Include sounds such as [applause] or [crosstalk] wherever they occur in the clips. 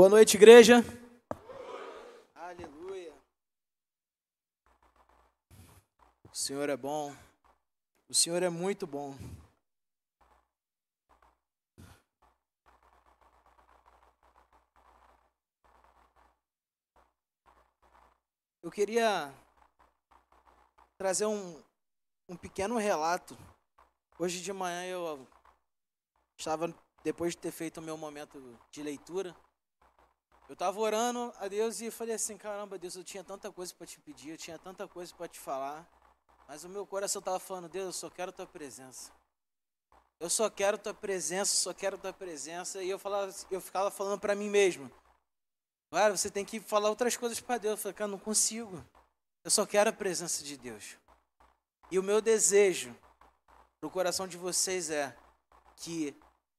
Boa noite, igreja. Aleluia. O Senhor é bom. O Senhor é muito bom. Eu queria trazer um, um pequeno relato. Hoje de manhã eu estava, depois de ter feito o meu momento de leitura, eu estava orando a Deus e falei assim: caramba, Deus, eu tinha tanta coisa para te pedir, eu tinha tanta coisa para te falar, mas o meu coração estava falando: Deus, eu só quero tua presença. Eu só quero tua presença, só quero tua presença. E eu, falava, eu ficava falando para mim mesmo: Cara, você tem que falar outras coisas para Deus. Eu falei, cara, não consigo. Eu só quero a presença de Deus. E o meu desejo para o coração de vocês é que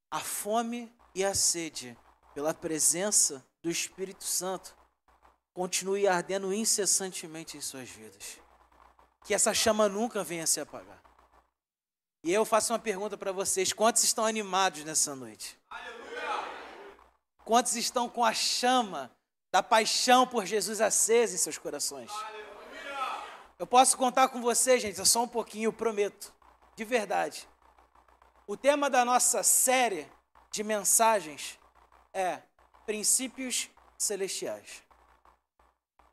a fome e a sede pela presença do Espírito Santo continue ardendo incessantemente em suas vidas. Que essa chama nunca venha se apagar. E eu faço uma pergunta para vocês: quantos estão animados nessa noite? Aleluia! Quantos estão com a chama da paixão por Jesus acesa em seus corações? Aleluia! Eu posso contar com vocês, gente, só um pouquinho, prometo, de verdade. O tema da nossa série de mensagens é princípios celestiais.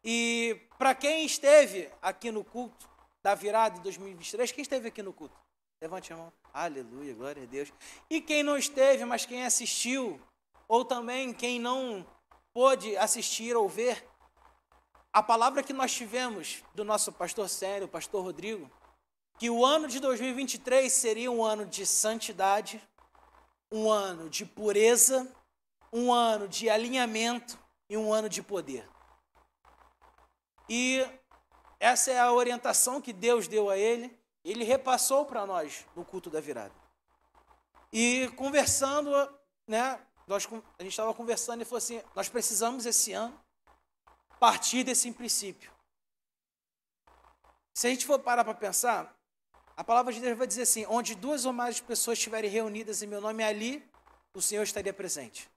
E para quem esteve aqui no culto da virada de 2023, quem esteve aqui no culto? Levante a mão. Aleluia, glória a Deus. E quem não esteve, mas quem assistiu, ou também quem não pôde assistir ou ver, a palavra que nós tivemos do nosso pastor Sério, o pastor Rodrigo, que o ano de 2023 seria um ano de santidade, um ano de pureza, um ano de alinhamento e um ano de poder. E essa é a orientação que Deus deu a ele, ele repassou para nós no culto da virada. E conversando, né, nós, a gente estava conversando e falou assim: nós precisamos esse ano partir desse princípio. Se a gente for parar para pensar, a palavra de Deus vai dizer assim: onde duas ou mais pessoas estiverem reunidas em meu nome, ali o Senhor estaria presente.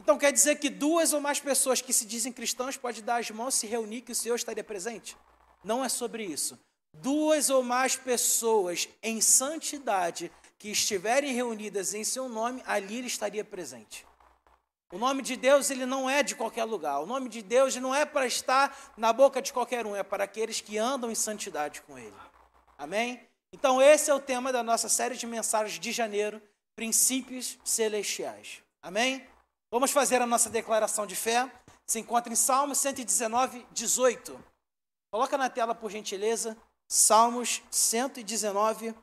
Então quer dizer que duas ou mais pessoas que se dizem cristãos podem dar as mãos, se reunir, que o Senhor estaria presente? Não é sobre isso. Duas ou mais pessoas em santidade que estiverem reunidas em seu nome, ali ele estaria presente. O nome de Deus ele não é de qualquer lugar. O nome de Deus não é para estar na boca de qualquer um, é para aqueles que andam em santidade com ele. Amém? Então esse é o tema da nossa série de mensagens de janeiro, princípios celestiais. Amém? Vamos fazer a nossa declaração de fé. Se encontra em Salmos 119, 18. Coloca na tela, por gentileza. Salmos 119,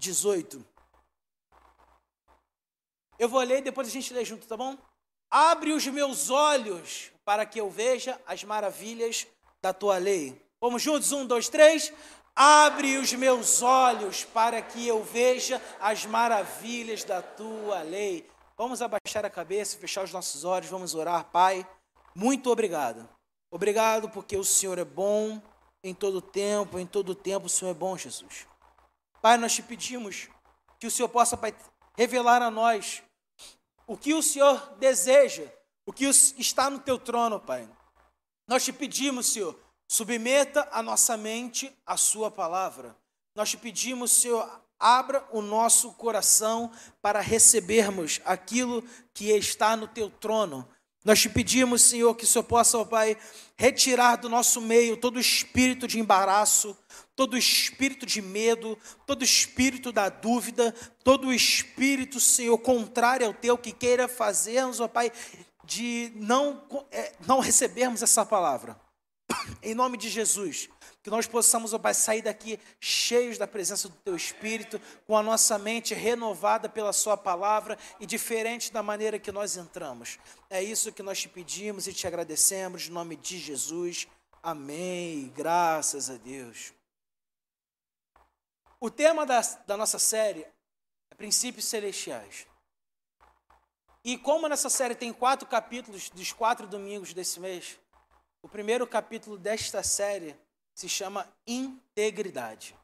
18. Eu vou ler e depois a gente lê junto, tá bom? Abre os meus olhos para que eu veja as maravilhas da tua lei. Vamos juntos? Um, dois, três. Abre os meus olhos para que eu veja as maravilhas da tua lei. Vamos abaixar a cabeça, fechar os nossos olhos, vamos orar, Pai. Muito obrigado. Obrigado porque o Senhor é bom em todo tempo, em todo tempo o Senhor é bom, Jesus. Pai, nós te pedimos que o Senhor possa pai, revelar a nós o que o Senhor deseja, o que está no teu trono, Pai. Nós te pedimos, Senhor, submeta a nossa mente à sua palavra. Nós te pedimos, Senhor, abra o nosso coração para recebermos aquilo que está no teu trono. Nós te pedimos, Senhor, que o Senhor possa, ó Pai, retirar do nosso meio todo espírito de embaraço, todo espírito de medo, todo espírito da dúvida, todo espírito, Senhor, contrário ao teu, que queira fazermos, ó Pai, de não, é, não recebermos essa palavra. [coughs] Em nome de Jesus, que nós possamos, ó Pai, sair daqui cheios da presença do Teu Espírito, com a nossa mente renovada pela Sua palavra e diferente da maneira que nós entramos. É isso que nós te pedimos e te agradecemos, em nome de Jesus. Amém. Graças a Deus. O tema da, da nossa série é Princípios Celestiais. E como nessa série tem quatro capítulos dos quatro domingos desse mês, o primeiro capítulo desta série se chama integridade.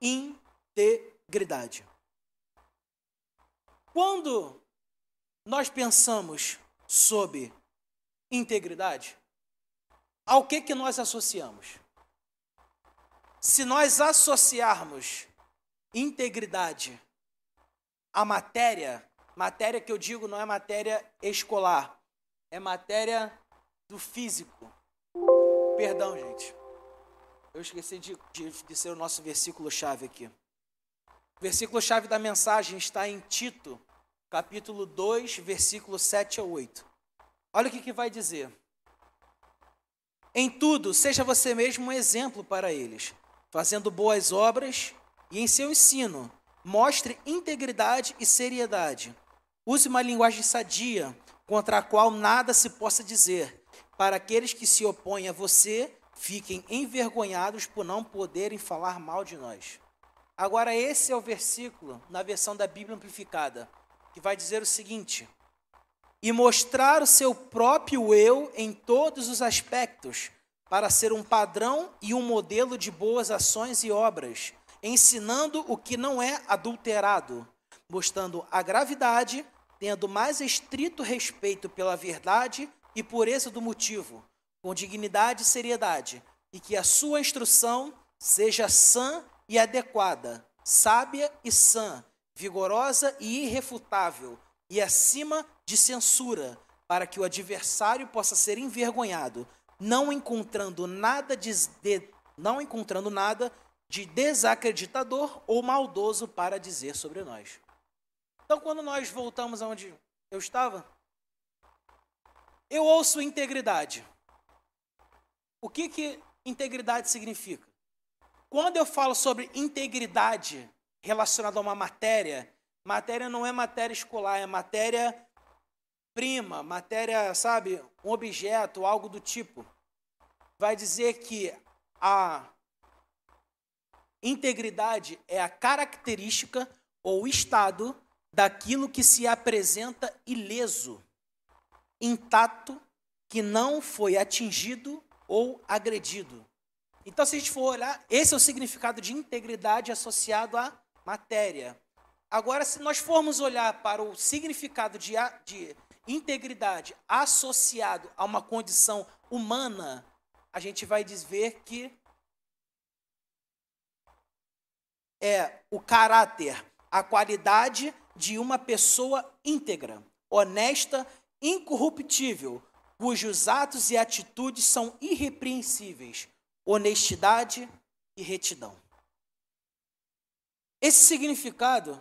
Integridade. Quando nós pensamos sobre integridade? Ao que que nós associamos? Se nós associarmos integridade à matéria, matéria que eu digo não é matéria escolar, é matéria do físico. Perdão, gente. Eu esqueci de, de, de ser o nosso versículo-chave aqui. O versículo-chave da mensagem está em Tito, capítulo 2, versículo 7 a 8. Olha o que, que vai dizer. Em tudo, seja você mesmo um exemplo para eles, fazendo boas obras e em seu ensino, mostre integridade e seriedade. Use uma linguagem sadia, contra a qual nada se possa dizer, para aqueles que se opõem a você fiquem envergonhados por não poderem falar mal de nós. Agora, esse é o versículo na versão da Bíblia Amplificada, que vai dizer o seguinte: E mostrar o seu próprio eu em todos os aspectos, para ser um padrão e um modelo de boas ações e obras, ensinando o que não é adulterado, mostrando a gravidade, tendo mais estrito respeito pela verdade e pureza do motivo, com dignidade e seriedade, e que a sua instrução seja sã e adequada, sábia e sã, vigorosa e irrefutável, e acima de censura, para que o adversário possa ser envergonhado, não encontrando nada de, de não encontrando nada de desacreditador ou maldoso para dizer sobre nós. Então, quando nós voltamos aonde eu estava, eu ouço integridade. O que, que integridade significa? Quando eu falo sobre integridade relacionada a uma matéria, matéria não é matéria escolar, é matéria prima, matéria, sabe, um objeto, algo do tipo. Vai dizer que a integridade é a característica ou estado daquilo que se apresenta ileso, intacto, que não foi atingido ou agredido. Então, se a gente for olhar, esse é o significado de integridade associado à matéria. Agora, se nós formos olhar para o significado de, de integridade associado a uma condição humana, a gente vai ver que é o caráter, a qualidade de uma pessoa íntegra, honesta, incorruptível, cujos atos e atitudes são irrepreensíveis, honestidade e retidão. Esse significado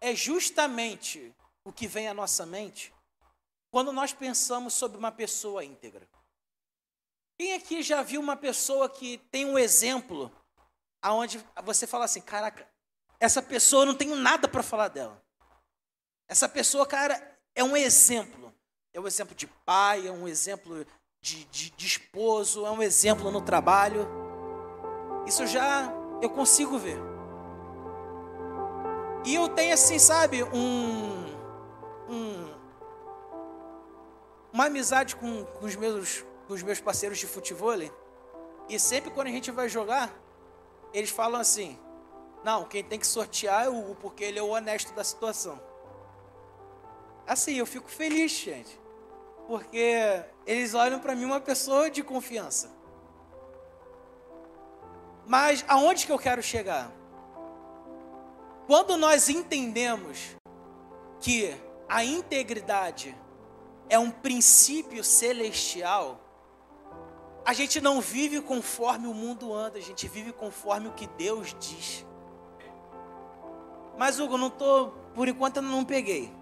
é justamente o que vem à nossa mente quando nós pensamos sobre uma pessoa íntegra. Quem aqui já viu uma pessoa que tem um exemplo aonde você fala assim, caraca, essa pessoa eu não tenho nada para falar dela. Essa pessoa, cara, é um exemplo é um exemplo de pai, é um exemplo de, de, de esposo, é um exemplo no trabalho. Isso já eu consigo ver. E eu tenho assim, sabe, um, um uma amizade com, com, os meus, com os meus parceiros de futebol. E sempre quando a gente vai jogar, eles falam assim: não, quem tem que sortear é o Hugo, porque ele é o honesto da situação. Assim, eu fico feliz, gente porque eles olham para mim uma pessoa de confiança. Mas aonde que eu quero chegar? Quando nós entendemos que a integridade é um princípio celestial, a gente não vive conforme o mundo anda, a gente vive conforme o que Deus diz. Mas Hugo, não tô, por enquanto eu não peguei.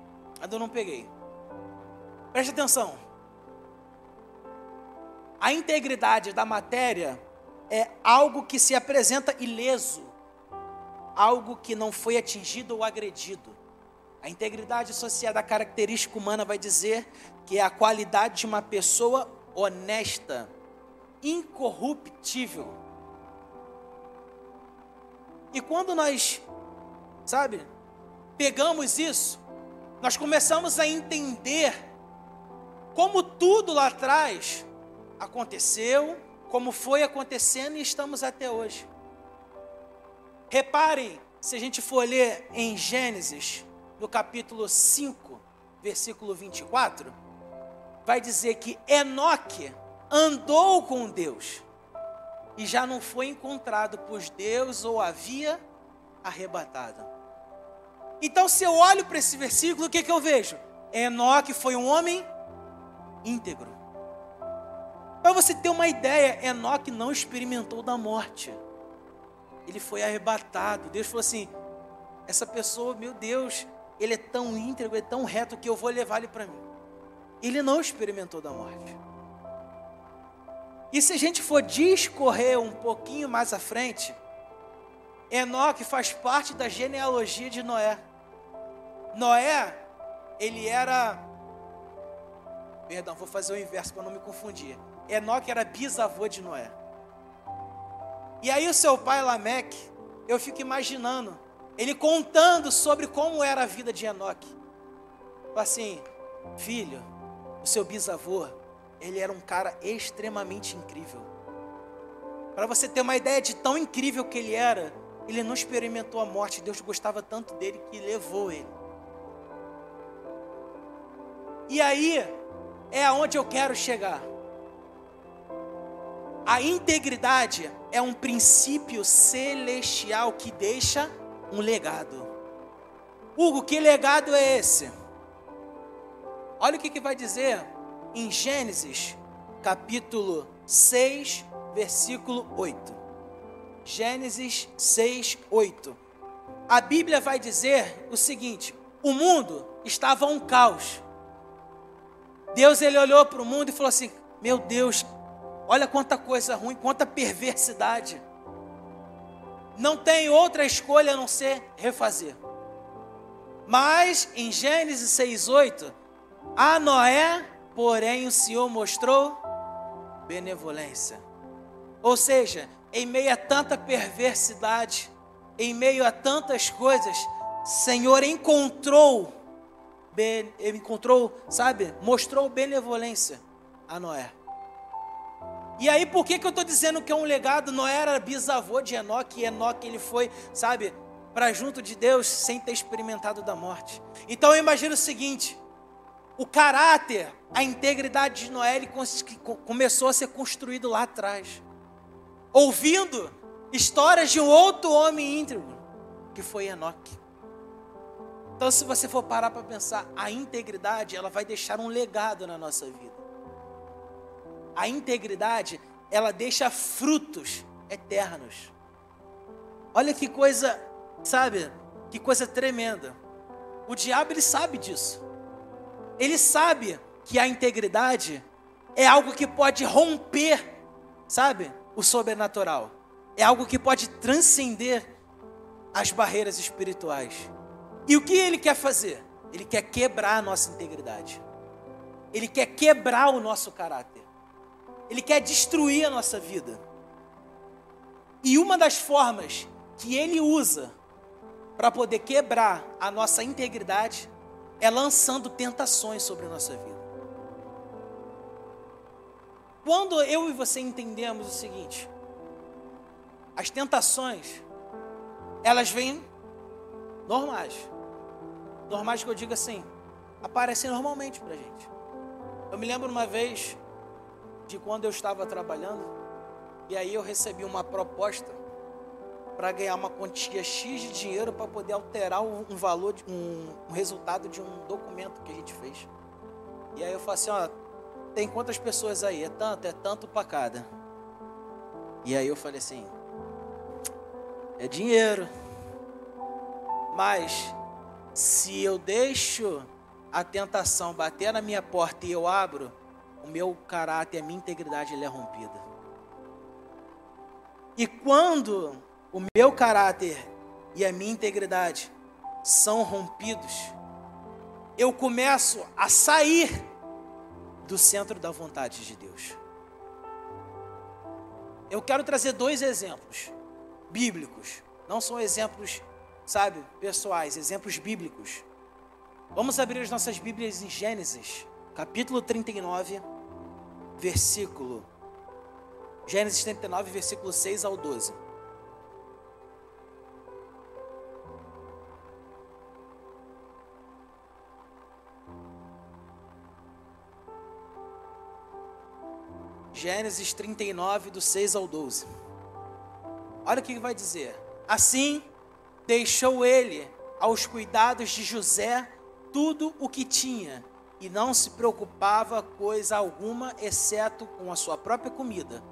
Ainda não peguei. Preste atenção. A integridade da matéria é algo que se apresenta ileso, algo que não foi atingido ou agredido. A integridade associada à característica humana vai dizer que é a qualidade de uma pessoa honesta, incorruptível. E quando nós, sabe, pegamos isso, nós começamos a entender como tudo lá atrás aconteceu, como foi acontecendo e estamos até hoje. Reparem, se a gente for ler em Gênesis, no capítulo 5, versículo 24, vai dizer que Enoque andou com Deus e já não foi encontrado, pois Deus o havia arrebatado. Então, se eu olho para esse versículo, o que, que eu vejo? Enoque foi um homem íntegro. Para você ter uma ideia, Enoque não experimentou da morte. Ele foi arrebatado. Deus falou assim: essa pessoa, meu Deus, ele é tão íntegro, é tão reto que eu vou levar ele para mim. Ele não experimentou da morte. E se a gente for discorrer um pouquinho mais à frente, Enoque faz parte da genealogia de Noé. Noé, ele era. Perdão, vou fazer o inverso para não me confundir. Enoque era bisavô de Noé. E aí o seu pai Lameque, eu fico imaginando, ele contando sobre como era a vida de Enoque. Assim, filho, o seu bisavô, ele era um cara extremamente incrível. Para você ter uma ideia de tão incrível que ele era, ele não experimentou a morte. Deus gostava tanto dele que levou ele. E aí é aonde eu quero chegar. A integridade é um princípio celestial que deixa um legado. Hugo, que legado é esse? Olha o que, que vai dizer em Gênesis, capítulo 6, versículo 8. Gênesis 6, 8. A Bíblia vai dizer o seguinte: o mundo estava um caos. Deus ele olhou para o mundo e falou assim: Meu Deus, olha quanta coisa ruim, quanta perversidade. Não tem outra escolha a não ser refazer. Mas em Gênesis 6:8, a Noé, porém, o Senhor mostrou benevolência. Ou seja, em meio a tanta perversidade, em meio a tantas coisas, Senhor encontrou, encontrou, sabe, mostrou benevolência a Noé. E aí, por que, que eu estou dizendo que é um legado? Noé era bisavô de Enoque, e Enoque ele foi, sabe, para junto de Deus sem ter experimentado da morte. Então eu imagino o seguinte: o caráter, a integridade de Noé ele começou a ser construído lá atrás ouvindo histórias de um outro homem íntegro, que foi Enoque. Então, se você for parar para pensar, a integridade, ela vai deixar um legado na nossa vida. A integridade, ela deixa frutos eternos. Olha que coisa, sabe? Que coisa tremenda. O diabo ele sabe disso. Ele sabe que a integridade é algo que pode romper, sabe? o sobrenatural. É algo que pode transcender as barreiras espirituais. E o que ele quer fazer? Ele quer quebrar a nossa integridade. Ele quer quebrar o nosso caráter. Ele quer destruir a nossa vida. E uma das formas que ele usa para poder quebrar a nossa integridade é lançando tentações sobre a nossa vida. Quando eu e você entendemos o seguinte, as tentações, elas vêm normais. Normais que eu digo assim, aparecem normalmente para gente. Eu me lembro uma vez de quando eu estava trabalhando e aí eu recebi uma proposta para ganhar uma quantia X de dinheiro para poder alterar um, valor, um, um resultado de um documento que a gente fez. E aí eu falei assim, ó, tem quantas pessoas aí? É tanto, é tanto para cada. E aí eu falei assim: é dinheiro. Mas se eu deixo a tentação bater na minha porta e eu abro, o meu caráter, a minha integridade é rompida. E quando o meu caráter e a minha integridade são rompidos, eu começo a sair do centro da vontade de Deus. Eu quero trazer dois exemplos bíblicos, não são exemplos, sabe, pessoais, exemplos bíblicos. Vamos abrir as nossas Bíblias em Gênesis, capítulo 39, versículo Gênesis 39, versículo 6 ao 12. Gênesis 39, do 6 ao 12. Olha o que vai dizer. Assim, deixou ele aos cuidados de José tudo o que tinha e não se preocupava coisa alguma exceto com a sua própria comida.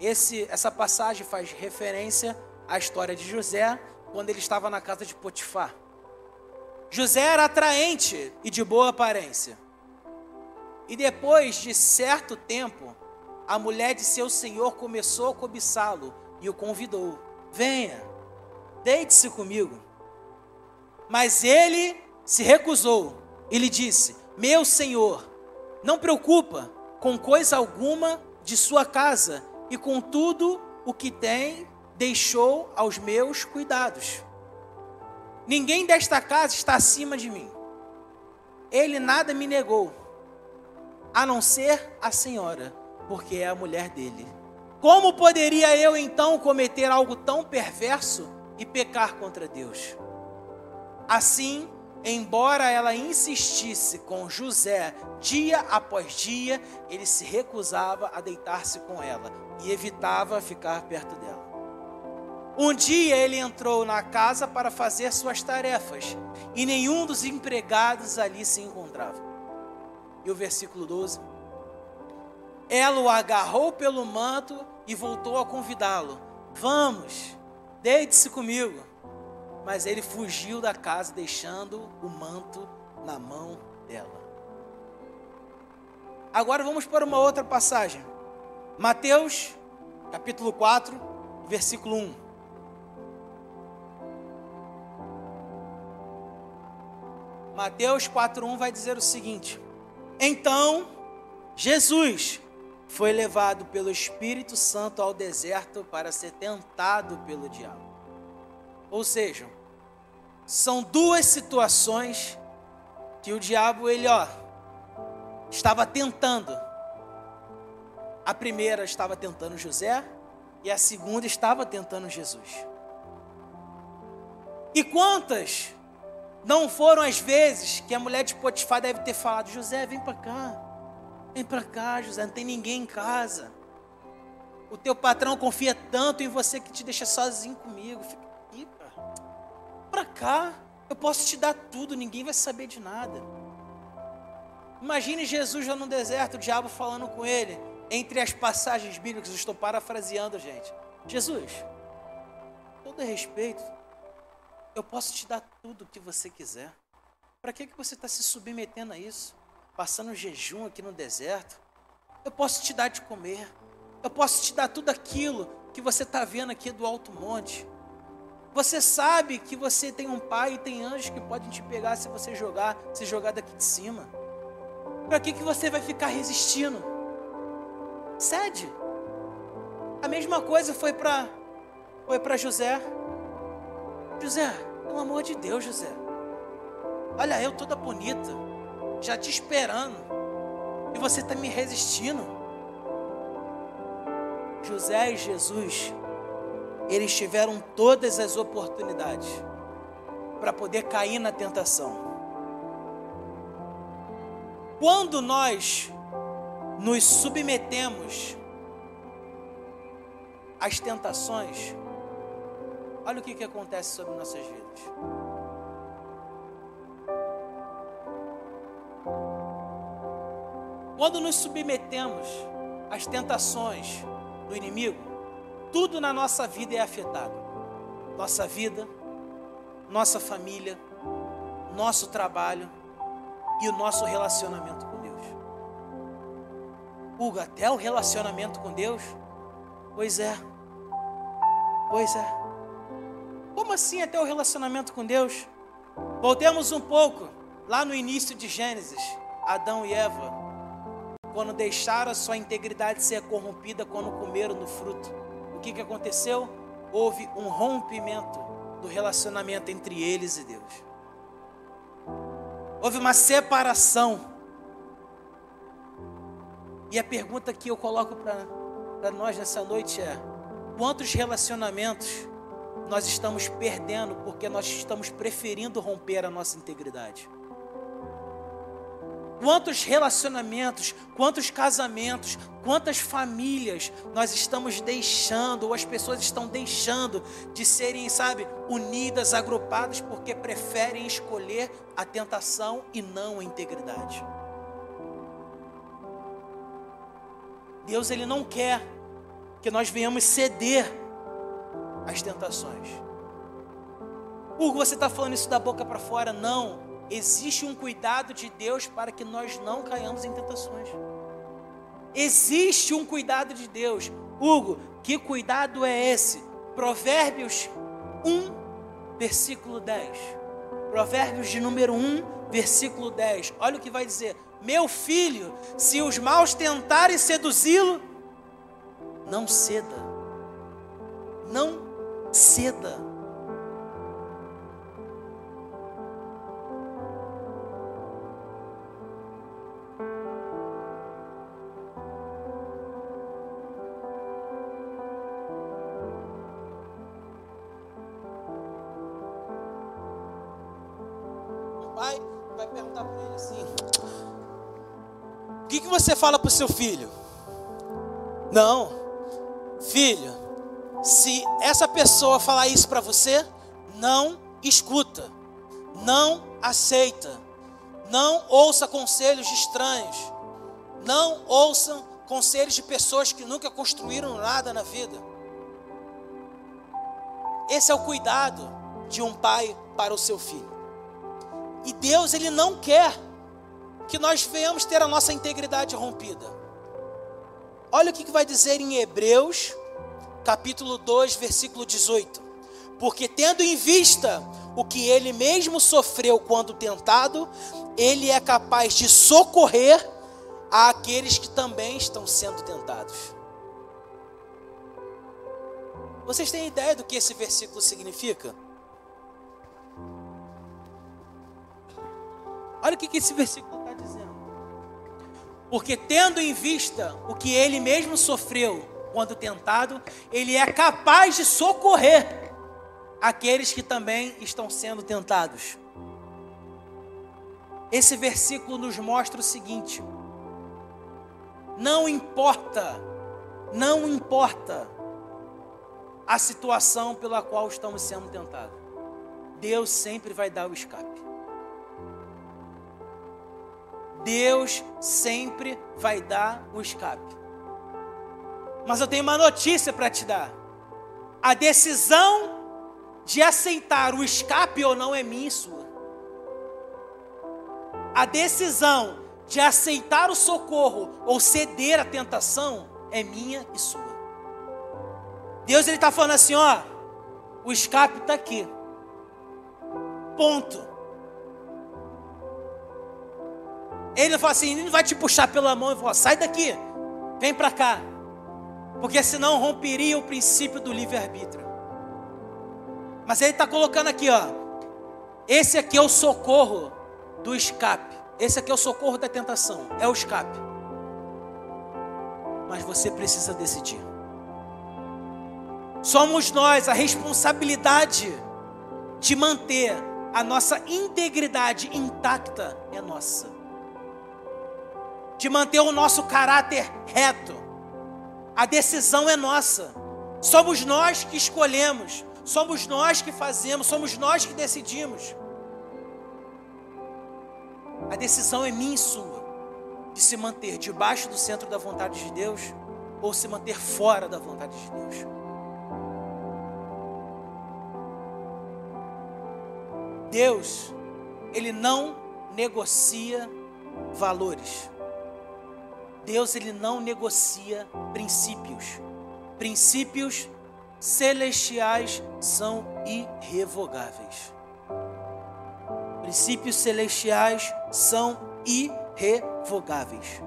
Esse, essa passagem faz referência à história de José quando ele estava na casa de Potifar. José era atraente e de boa aparência. E depois de certo tempo, a mulher de seu senhor começou a cobiçá-lo e o convidou: Venha, deite-se comigo. Mas ele se recusou e lhe disse: Meu senhor, não preocupa com coisa alguma de sua casa, e com tudo o que tem deixou aos meus cuidados. Ninguém desta casa está acima de mim. Ele nada me negou, a não ser a senhora, porque é a mulher dele. Como poderia eu então cometer algo tão perverso e pecar contra Deus? Assim, embora ela insistisse com José dia após dia, ele se recusava a deitar-se com ela e evitava ficar perto dela. Um dia ele entrou na casa para fazer suas tarefas e nenhum dos empregados ali se encontrava. E o versículo 12: Ela o agarrou pelo manto e voltou a convidá-lo: Vamos, deite-se comigo. Mas ele fugiu da casa, deixando o manto na mão dela. Agora vamos para uma outra passagem. Mateus, capítulo 4, versículo 1. Mateus 4:1 vai dizer o seguinte: Então Jesus foi levado pelo Espírito Santo ao deserto para ser tentado pelo diabo. Ou seja, são duas situações que o diabo ele, ó, estava tentando. A primeira estava tentando José e a segunda estava tentando Jesus. E quantas não foram as vezes que a mulher de Potifar deve ter falado: José, vem para cá, vem para cá, José, não tem ninguém em casa. O teu patrão confia tanto em você que te deixa sozinho comigo. Fica para cá, eu posso te dar tudo, ninguém vai saber de nada. Imagine Jesus já no deserto, o diabo falando com ele, entre as passagens bíblicas, eu estou parafraseando, gente. Jesus, todo respeito, eu posso te dar tudo o que você quiser. Para que, que você está se submetendo a isso? Passando jejum aqui no deserto? Eu posso te dar de comer. Eu posso te dar tudo aquilo que você está vendo aqui do alto monte. Você sabe que você tem um pai e tem anjos que podem te pegar se você jogar, se jogar daqui de cima. Para que, que você vai ficar resistindo? Cede. A mesma coisa foi para foi para José. José, pelo amor de Deus, José. Olha eu toda bonita, já te esperando. E você está me resistindo. José e Jesus eles tiveram todas as oportunidades para poder cair na tentação. Quando nós nos submetemos às tentações, olha o que, que acontece sobre nossas vidas. Quando nos submetemos às tentações do inimigo, tudo na nossa vida é afetado. Nossa vida, nossa família, nosso trabalho e o nosso relacionamento com Deus. Hugo, até o relacionamento com Deus? Pois é. Pois é. Como assim até o relacionamento com Deus? Voltemos um pouco lá no início de Gênesis, Adão e Eva, quando deixaram a sua integridade ser corrompida quando comeram no fruto que, que aconteceu? Houve um rompimento do relacionamento entre eles e Deus. Houve uma separação. E a pergunta que eu coloco para nós nessa noite é: quantos relacionamentos nós estamos perdendo porque nós estamos preferindo romper a nossa integridade? Quantos relacionamentos, quantos casamentos, quantas famílias nós estamos deixando, ou as pessoas estão deixando de serem, sabe, unidas, agrupadas, porque preferem escolher a tentação e não a integridade. Deus ele não quer que nós venhamos ceder às tentações. Hugo, você está falando isso da boca para fora? Não. Existe um cuidado de Deus para que nós não caiamos em tentações. Existe um cuidado de Deus. Hugo, que cuidado é esse? Provérbios 1, versículo 10. Provérbios de número 1, versículo 10. Olha o que vai dizer: Meu filho, se os maus tentarem seduzi-lo, não ceda. Não ceda. Você fala para o seu filho? Não, filho, se essa pessoa falar isso para você, não escuta, não aceita, não ouça conselhos de estranhos, não ouça conselhos de pessoas que nunca construíram nada na vida. Esse é o cuidado de um pai para o seu filho. E Deus, Ele não quer que nós venhamos ter a nossa integridade rompida. Olha o que vai dizer em Hebreus, capítulo 2, versículo 18. Porque tendo em vista o que ele mesmo sofreu quando tentado, ele é capaz de socorrer àqueles que também estão sendo tentados. Vocês têm ideia do que esse versículo significa? Olha o que esse versículo porque tendo em vista o que ele mesmo sofreu quando tentado, ele é capaz de socorrer aqueles que também estão sendo tentados. Esse versículo nos mostra o seguinte: não importa, não importa a situação pela qual estamos sendo tentados, Deus sempre vai dar o escape. Deus sempre vai dar o escape. Mas eu tenho uma notícia para te dar. A decisão de aceitar o escape ou não é minha e sua. A decisão de aceitar o socorro ou ceder à tentação é minha e sua. Deus ele está falando assim, ó, o escape está aqui. Ponto. Ele fala assim: ele não vai te puxar pela mão e falar, sai daqui, vem para cá. Porque senão romperia o princípio do livre-arbítrio. Mas ele está colocando aqui, ó. Esse aqui é o socorro do escape. Esse aqui é o socorro da tentação. É o escape. Mas você precisa decidir. Somos nós a responsabilidade de manter a nossa integridade intacta é nossa de manter o nosso caráter reto. A decisão é nossa. Somos nós que escolhemos, somos nós que fazemos, somos nós que decidimos. A decisão é minha e sua de se manter debaixo do centro da vontade de Deus ou se manter fora da vontade de Deus. Deus, Ele não negocia valores. Deus ele não negocia princípios. Princípios celestiais são irrevogáveis. Princípios celestiais são irrevogáveis.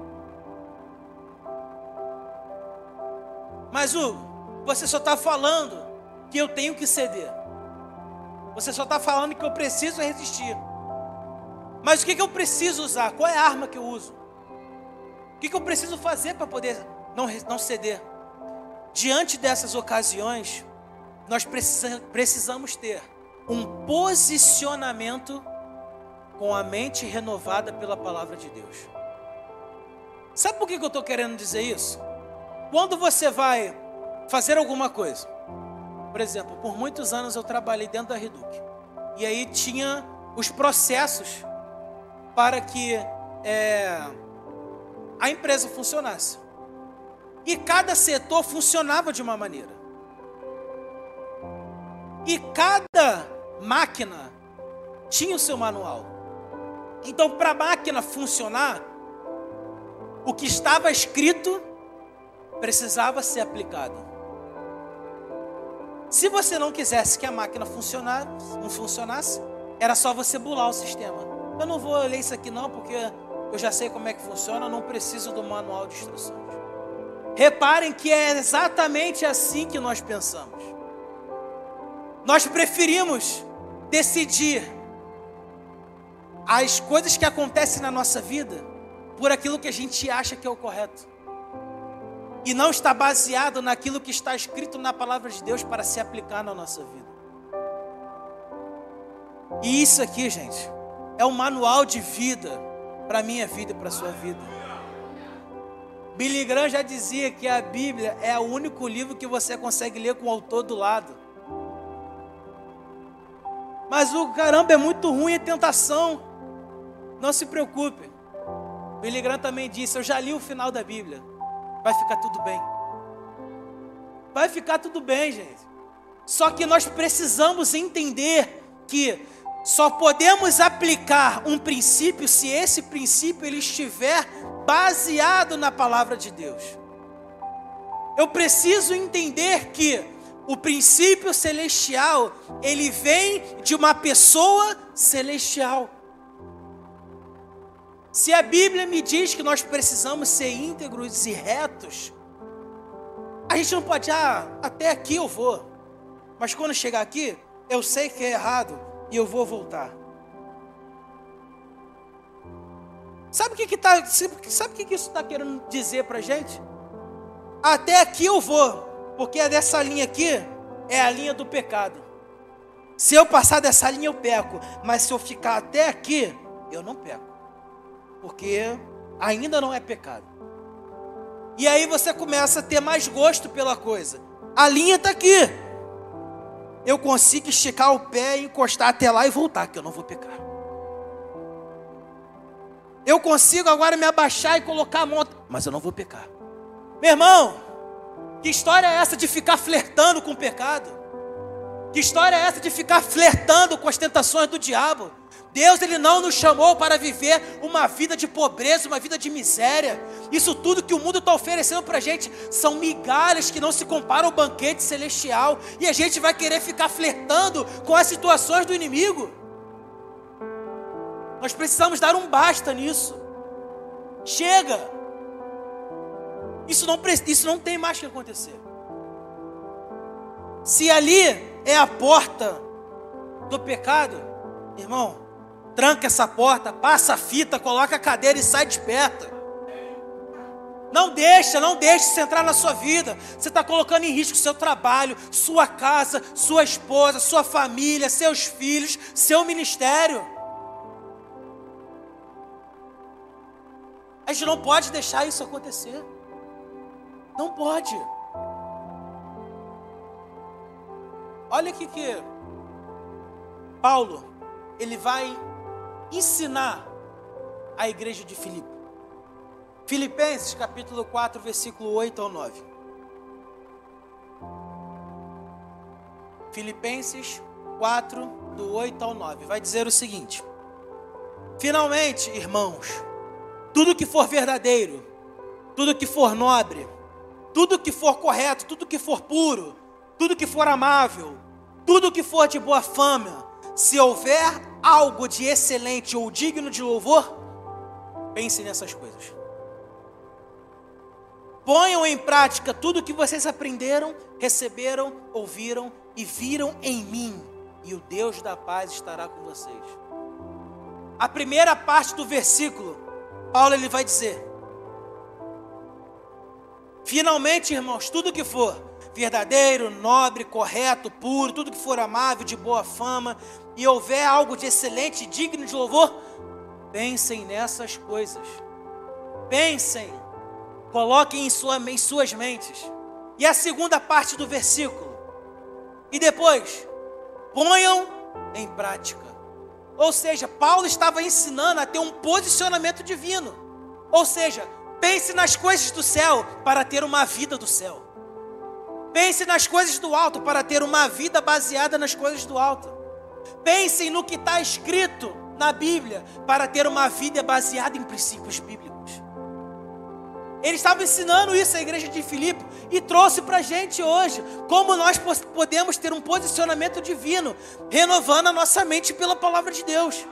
Mas Hugo, você só está falando que eu tenho que ceder. Você só está falando que eu preciso resistir. Mas o que, que eu preciso usar? Qual é a arma que eu uso? O que, que eu preciso fazer para poder não, não ceder? Diante dessas ocasiões, nós precisa, precisamos ter um posicionamento com a mente renovada pela palavra de Deus. Sabe por que eu estou querendo dizer isso? Quando você vai fazer alguma coisa, por exemplo, por muitos anos eu trabalhei dentro da Reduc, e aí tinha os processos para que é, a empresa funcionasse. E cada setor funcionava de uma maneira. E cada máquina tinha o seu manual. Então, para a máquina funcionar, o que estava escrito precisava ser aplicado. Se você não quisesse que a máquina funcionasse, não funcionasse, era só você bular o sistema. Eu não vou ler isso aqui não, porque eu já sei como é que funciona, não preciso do manual de instruções. Reparem que é exatamente assim que nós pensamos. Nós preferimos decidir as coisas que acontecem na nossa vida por aquilo que a gente acha que é o correto. E não está baseado naquilo que está escrito na palavra de Deus para se aplicar na nossa vida. E isso aqui, gente, é um manual de vida para a minha vida e para a sua vida. Billy Graham já dizia que a Bíblia é o único livro que você consegue ler com o autor do lado. Mas o caramba é muito ruim a tentação. Não se preocupe. Billy Graham também disse: Eu já li o final da Bíblia. Vai ficar tudo bem. Vai ficar tudo bem, gente. Só que nós precisamos entender que só podemos aplicar um princípio se esse princípio ele estiver baseado na palavra de Deus. Eu preciso entender que o princípio celestial, ele vem de uma pessoa celestial. Se a Bíblia me diz que nós precisamos ser íntegros e retos, a gente não pode, ah, até aqui eu vou. Mas quando chegar aqui, eu sei que é errado e eu vou voltar. Sabe o que que tá, sabe o que, que isso está querendo dizer para gente? Até aqui eu vou, porque é dessa linha aqui é a linha do pecado. Se eu passar dessa linha eu peco, mas se eu ficar até aqui eu não peco, porque ainda não é pecado. E aí você começa a ter mais gosto pela coisa. A linha está aqui eu consigo esticar o pé, encostar até lá e voltar, que eu não vou pecar. Eu consigo agora me abaixar e colocar a mão, mas eu não vou pecar. Meu irmão, que história é essa de ficar flertando com o pecado? Que história é essa de ficar flertando com as tentações do diabo? Deus ele não nos chamou para viver uma vida de pobreza, uma vida de miséria. Isso tudo que o mundo está oferecendo para a gente são migalhas que não se comparam ao banquete celestial. E a gente vai querer ficar flertando com as situações do inimigo. Nós precisamos dar um basta nisso. Chega. Isso não, isso não tem mais que acontecer. Se ali é a porta do pecado, irmão, tranca essa porta, passa a fita, coloca a cadeira e sai desperta. Não deixa, não deixe isso entrar na sua vida. Você está colocando em risco seu trabalho, sua casa, sua esposa, sua família, seus filhos, seu ministério. A gente não pode deixar isso acontecer. Não pode. Olha aqui que Paulo, ele vai ensinar a igreja de Filipe. Filipenses capítulo 4, versículo 8 ao 9. Filipenses 4, do 8 ao 9. Vai dizer o seguinte: Finalmente, irmãos, tudo que for verdadeiro, tudo que for nobre, tudo que for correto, tudo que for puro, tudo que for amável, tudo que for de boa fama, se houver algo de excelente ou digno de louvor, pense nessas coisas. Ponham em prática tudo o que vocês aprenderam, receberam, ouviram e viram em mim, e o Deus da paz estará com vocês. A primeira parte do versículo, Paulo ele vai dizer: Finalmente, irmãos, tudo que for verdadeiro, nobre, correto, puro, tudo que for amável, de boa fama, e houver algo de excelente, digno de louvor, pensem nessas coisas. Pensem, coloquem em, sua, em suas mentes. E a segunda parte do versículo. E depois, ponham em prática. Ou seja, Paulo estava ensinando a ter um posicionamento divino. Ou seja, pense nas coisas do céu para ter uma vida do céu. Pense nas coisas do alto para ter uma vida baseada nas coisas do alto. Pensem no que está escrito na Bíblia para ter uma vida baseada em princípios bíblicos. Ele estava ensinando isso à igreja de Filipe e trouxe para a gente hoje como nós podemos ter um posicionamento divino, renovando a nossa mente pela palavra de Deus.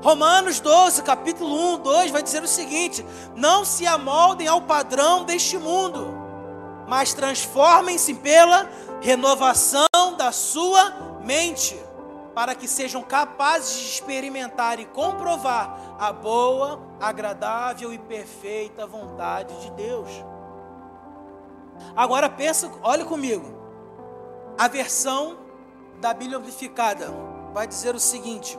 Romanos 12, capítulo 1, 2 vai dizer o seguinte: Não se amoldem ao padrão deste mundo, mas transformem-se pela renovação da sua mente para que sejam capazes de experimentar e comprovar a boa, agradável e perfeita vontade de Deus. Agora pensa, olhe comigo. A versão da Bíblia amplificada vai dizer o seguinte.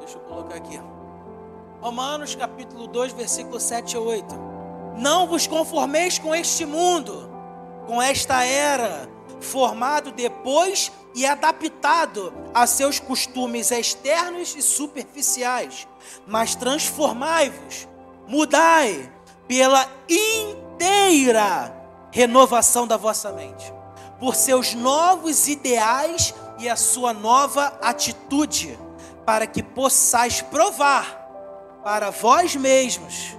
Deixa eu colocar aqui. Romanos capítulo 2, versículo 7 a 8. Não vos conformeis com este mundo, com esta era, formado depois e adaptado a seus costumes externos e superficiais, mas transformai-vos, mudai pela inteira renovação da vossa mente, por seus novos ideais e a sua nova atitude, para que possais provar para vós mesmos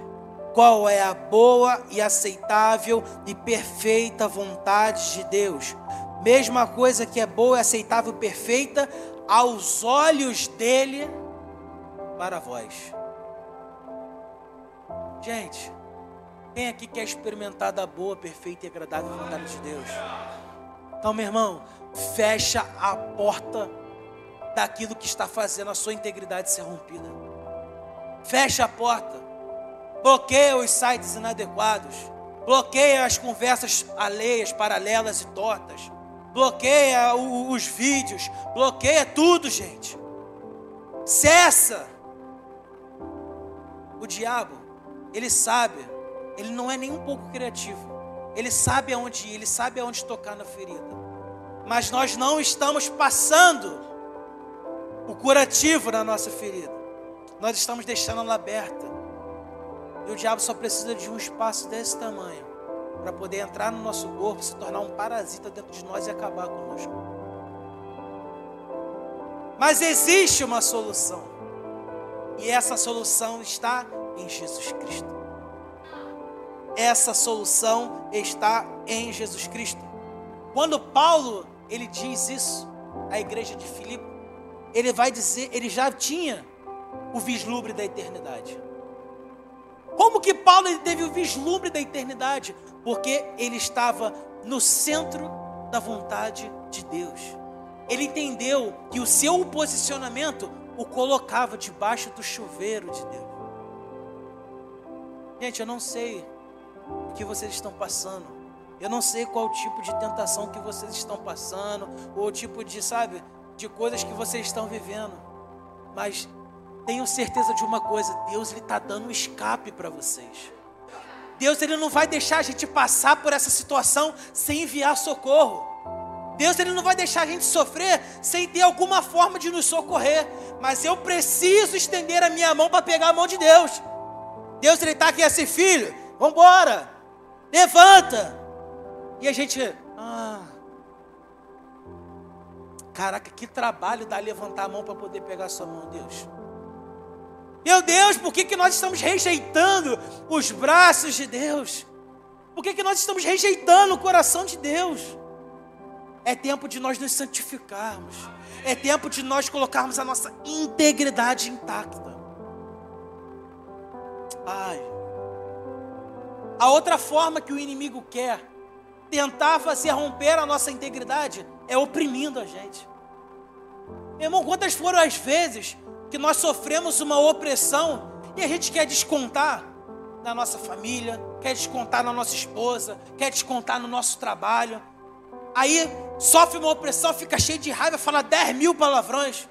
qual é a boa e aceitável e perfeita vontade de Deus mesma coisa que é boa, aceitável, perfeita aos olhos dele para vós. Gente, quem aqui quer experimentar da boa, perfeita e agradável vontade de Deus? Então, meu irmão, fecha a porta daquilo que está fazendo a sua integridade ser rompida. Fecha a porta. Bloqueia os sites inadequados. Bloqueia as conversas alheias, paralelas e tortas bloqueia os vídeos, bloqueia tudo, gente. Cessa. O diabo, ele sabe, ele não é nem um pouco criativo. Ele sabe aonde ir, ele sabe aonde tocar na ferida. Mas nós não estamos passando o curativo na nossa ferida. Nós estamos deixando ela aberta. E o diabo só precisa de um espaço desse tamanho para poder entrar no nosso corpo, se tornar um parasita dentro de nós e acabar conosco. Mas existe uma solução. E essa solução está em Jesus Cristo. Essa solução está em Jesus Cristo. Quando Paulo ele diz isso à igreja de Filipe, ele vai dizer, ele já tinha o vislumbre da eternidade. Como que Paulo teve o vislumbre da eternidade? Porque ele estava no centro da vontade de Deus. Ele entendeu que o seu posicionamento o colocava debaixo do chuveiro de Deus. Gente, eu não sei o que vocês estão passando. Eu não sei qual tipo de tentação que vocês estão passando, ou o tipo de, sabe, de coisas que vocês estão vivendo. Mas tenho certeza de uma coisa: Deus ele está dando um escape para vocês. Deus ele não vai deixar a gente passar por essa situação sem enviar socorro. Deus ele não vai deixar a gente sofrer sem ter alguma forma de nos socorrer. Mas eu preciso estender a minha mão para pegar a mão de Deus. Deus ele está aqui assim, filho, vamos embora, levanta. E a gente, ah, caraca, que trabalho dá levantar a mão para poder pegar a sua mão, Deus. Meu Deus, por que, que nós estamos rejeitando os braços de Deus? Por que, que nós estamos rejeitando o coração de Deus? É tempo de nós nos santificarmos. É tempo de nós colocarmos a nossa integridade intacta. Ai. A outra forma que o inimigo quer tentar fazer romper a nossa integridade é oprimindo a gente. Meu irmão, quantas foram as vezes que nós sofremos uma opressão e a gente quer descontar na nossa família, quer descontar na nossa esposa, quer descontar no nosso trabalho. Aí sofre uma opressão, fica cheio de raiva, fala 10 mil palavrões.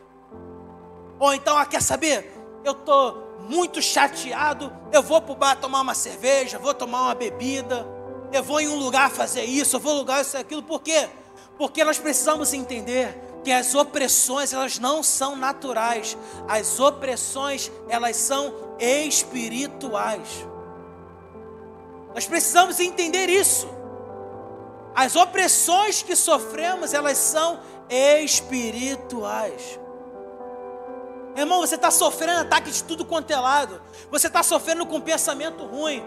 Ou então, ah, quer saber? Eu estou muito chateado, eu vou para o bar tomar uma cerveja, vou tomar uma bebida, eu vou em um lugar fazer isso, eu vou lugar isso aquilo. Por quê? Porque nós precisamos entender que as opressões elas não são naturais. As opressões elas são espirituais. Nós precisamos entender isso. As opressões que sofremos elas são espirituais. Irmão, você está sofrendo ataque de tudo quanto é lado. Você está sofrendo com pensamento ruim.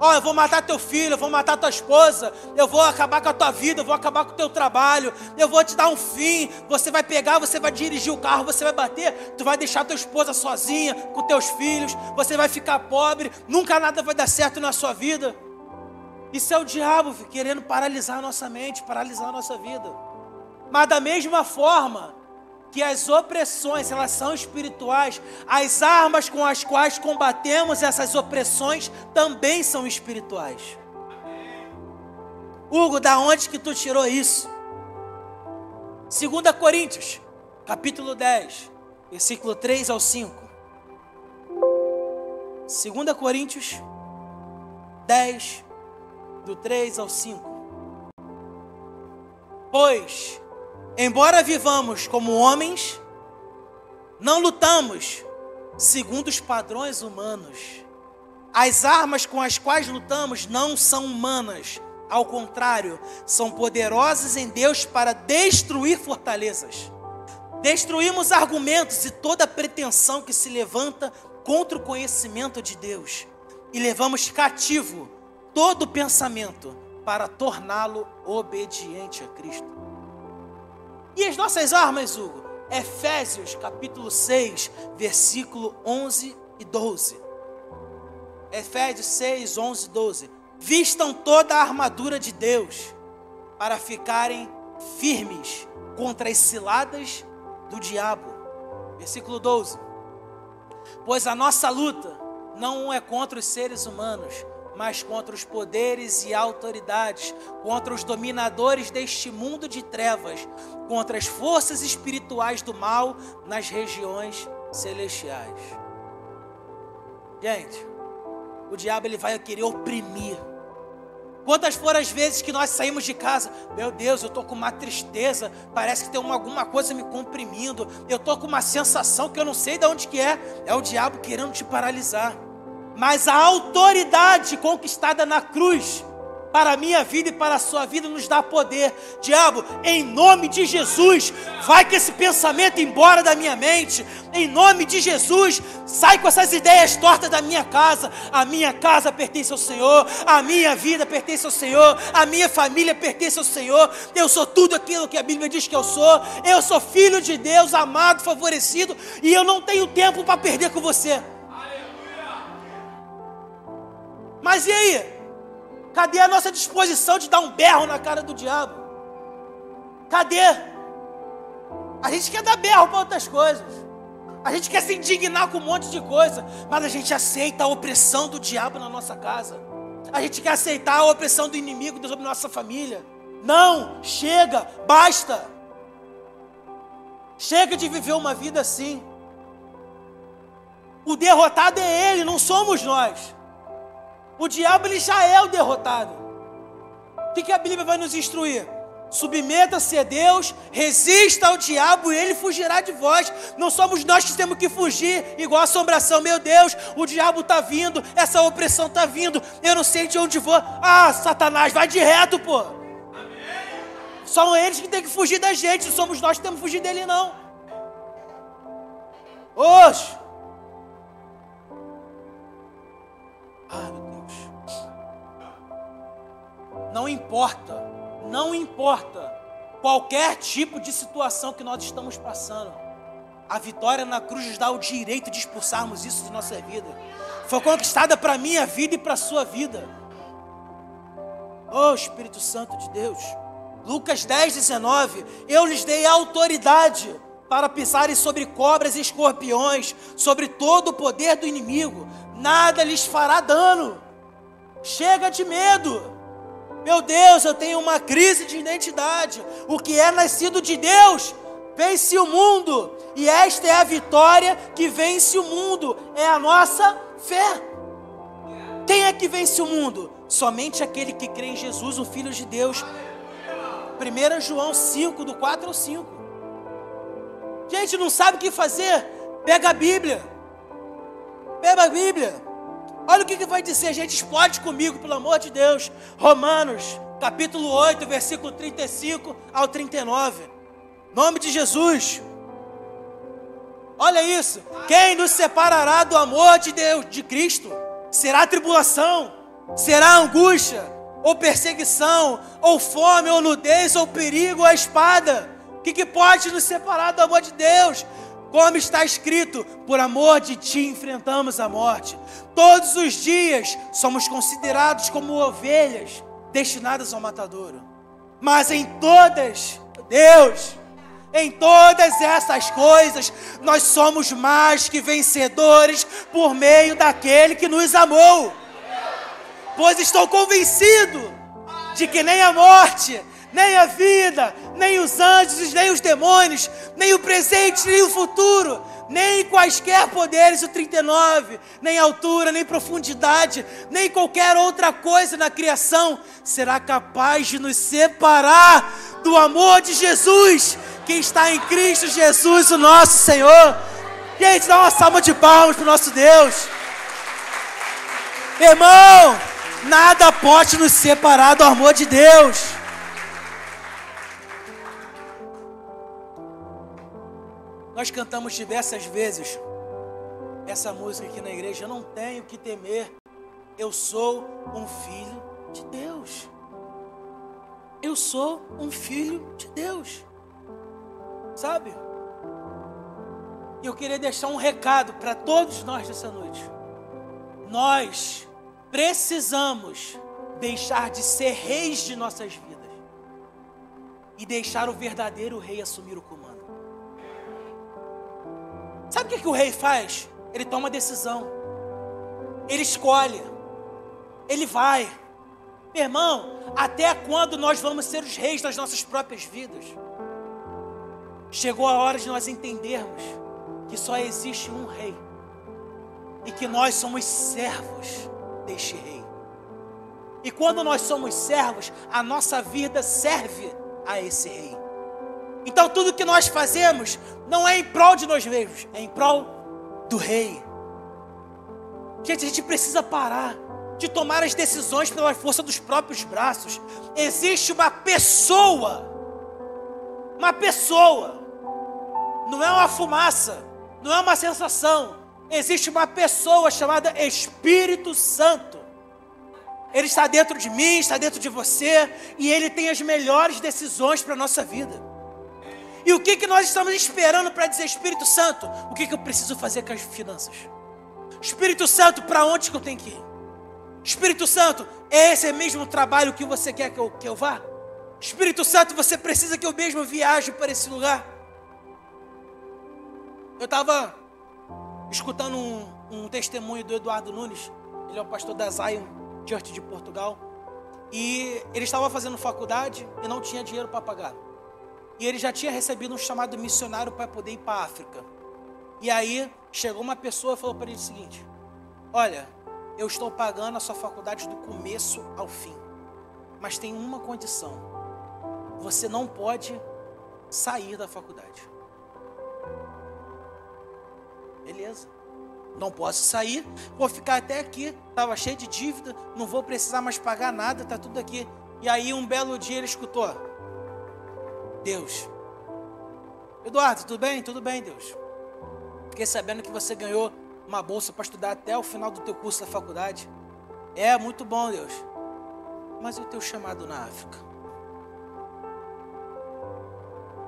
Ó, oh, eu vou matar teu filho, eu vou matar tua esposa, eu vou acabar com a tua vida, eu vou acabar com o teu trabalho, eu vou te dar um fim. Você vai pegar, você vai dirigir o carro, você vai bater, tu vai deixar tua esposa sozinha com teus filhos, você vai ficar pobre, nunca nada vai dar certo na sua vida. Isso é o diabo querendo paralisar a nossa mente, paralisar a nossa vida. Mas da mesma forma, que as opressões, elas são espirituais, as armas com as quais combatemos essas opressões também são espirituais. Hugo, da onde que tu tirou isso? 2 Coríntios, capítulo 10, versículo 3 ao 5. 2 Coríntios 10, do 3 ao 5. Pois Embora vivamos como homens, não lutamos segundo os padrões humanos. As armas com as quais lutamos não são humanas, ao contrário, são poderosas em Deus para destruir fortalezas. Destruímos argumentos e toda pretensão que se levanta contra o conhecimento de Deus e levamos cativo todo pensamento para torná-lo obediente a Cristo. E as nossas armas, Hugo? Efésios capítulo 6, versículo 11 e 12. Efésios 6, 11 e 12. Vistam toda a armadura de Deus para ficarem firmes contra as ciladas do diabo. Versículo 12. Pois a nossa luta não é contra os seres humanos, mas contra os poderes e autoridades, contra os dominadores deste mundo de trevas, contra as forças espirituais do mal nas regiões celestiais. Gente, o diabo ele vai querer oprimir. Quantas foram as vezes que nós saímos de casa? Meu Deus, eu estou com uma tristeza, parece que tem uma, alguma coisa me comprimindo. Eu estou com uma sensação que eu não sei de onde que é. É o diabo querendo te paralisar mas a autoridade conquistada na cruz para a minha vida e para a sua vida nos dá poder. Diabo, em nome de Jesus, vai com esse pensamento embora da minha mente. Em nome de Jesus, sai com essas ideias tortas da minha casa. A minha casa pertence ao Senhor, a minha vida pertence ao Senhor, a minha família pertence ao Senhor. Eu sou tudo aquilo que a Bíblia diz que eu sou. Eu sou filho de Deus, amado, favorecido, e eu não tenho tempo para perder com você. Mas e aí? Cadê a nossa disposição de dar um berro na cara do diabo? Cadê? A gente quer dar berro para outras coisas. A gente quer se indignar com um monte de coisa, mas a gente aceita a opressão do diabo na nossa casa. A gente quer aceitar a opressão do inimigo sobre nossa família. Não, chega, basta. Chega de viver uma vida assim. O derrotado é ele, não somos nós. O diabo ele já é o derrotado. O que, que a Bíblia vai nos instruir? Submeta-se a Deus, resista ao diabo e ele fugirá de vós. Não somos nós que temos que fugir, igual assombração. Meu Deus, o diabo está vindo, essa opressão está vindo. Eu não sei de onde vou. Ah, Satanás, vai de reto, pô. São eles que têm que fugir da gente, não somos nós que temos que fugir dele, não. Hoje. Ah, meu não importa, não importa qualquer tipo de situação que nós estamos passando. A vitória na cruz nos dá o direito de expulsarmos isso de nossa vida. Foi conquistada para minha vida e para a sua vida. Oh Espírito Santo de Deus. Lucas 10, 19. Eu lhes dei autoridade para pisarem sobre cobras e escorpiões, sobre todo o poder do inimigo nada lhes fará dano. Chega de medo. Meu Deus, eu tenho uma crise de identidade. O que é nascido de Deus vence o mundo. E esta é a vitória que vence o mundo. É a nossa fé. Quem é que vence o mundo? Somente aquele que crê em Jesus, o Filho de Deus. 1 João 5, do 4 ao 5. Gente, não sabe o que fazer? Pega a Bíblia. Pega a Bíblia. Olha o que, que vai dizer, gente. Explode comigo, pelo amor de Deus. Romanos, capítulo 8, versículo 35 ao 39. Nome de Jesus. Olha isso. Quem nos separará do amor de Deus, de Cristo? Será tribulação, será angústia, ou perseguição, ou fome, ou nudez, ou perigo, ou espada. O que, que pode nos separar do amor de Deus? Como está escrito, por amor de ti enfrentamos a morte. Todos os dias somos considerados como ovelhas destinadas ao matadouro. Mas em todas, Deus, em todas essas coisas, nós somos mais que vencedores por meio daquele que nos amou. Pois estou convencido de que nem a morte, nem a vida, nem os anjos, nem os demônios, nem o presente, nem o futuro, nem quaisquer poderes, o 39, nem altura, nem profundidade, nem qualquer outra coisa na criação será capaz de nos separar do amor de Jesus, que está em Cristo Jesus, o nosso Senhor. Gente, dá uma salva de palmas para o nosso Deus. Irmão, nada pode nos separar do amor de Deus. Nós cantamos diversas vezes essa música aqui na igreja. Eu não tenho que temer, eu sou um filho de Deus. Eu sou um filho de Deus. Sabe? E eu queria deixar um recado para todos nós nessa noite. Nós precisamos deixar de ser reis de nossas vidas e deixar o verdadeiro rei assumir o comando. Sabe o que, que o rei faz? Ele toma decisão. Ele escolhe. Ele vai. Meu irmão, até quando nós vamos ser os reis das nossas próprias vidas? Chegou a hora de nós entendermos que só existe um rei e que nós somos servos deste rei. E quando nós somos servos, a nossa vida serve a esse rei. Então tudo que nós fazemos não é em prol de nós mesmos, é em prol do rei. Gente, a gente precisa parar de tomar as decisões pela força dos próprios braços. Existe uma pessoa, uma pessoa, não é uma fumaça, não é uma sensação. Existe uma pessoa chamada Espírito Santo. Ele está dentro de mim, está dentro de você, e ele tem as melhores decisões para a nossa vida. E o que, que nós estamos esperando para dizer, Espírito Santo, o que, que eu preciso fazer com as finanças? Espírito Santo, para onde que eu tenho que ir? Espírito Santo, é esse mesmo trabalho que você quer que eu, que eu vá? Espírito Santo, você precisa que eu mesmo viaje para esse lugar? Eu estava escutando um, um, testemunho do Eduardo Nunes, ele é o pastor da Zion Church de Portugal, e ele estava fazendo faculdade e não tinha dinheiro para pagar. E ele já tinha recebido um chamado missionário para poder ir para a África. E aí chegou uma pessoa e falou para ele o seguinte: Olha, eu estou pagando a sua faculdade do começo ao fim, mas tem uma condição: você não pode sair da faculdade. Beleza. Não posso sair, vou ficar até aqui. Estava cheio de dívida, não vou precisar mais pagar nada, está tudo aqui. E aí um belo dia ele escutou: Deus. Eduardo, tudo bem? Tudo bem, Deus. Fiquei sabendo que você ganhou uma bolsa para estudar até o final do teu curso da faculdade. É muito bom, Deus. Mas e o teu chamado na África?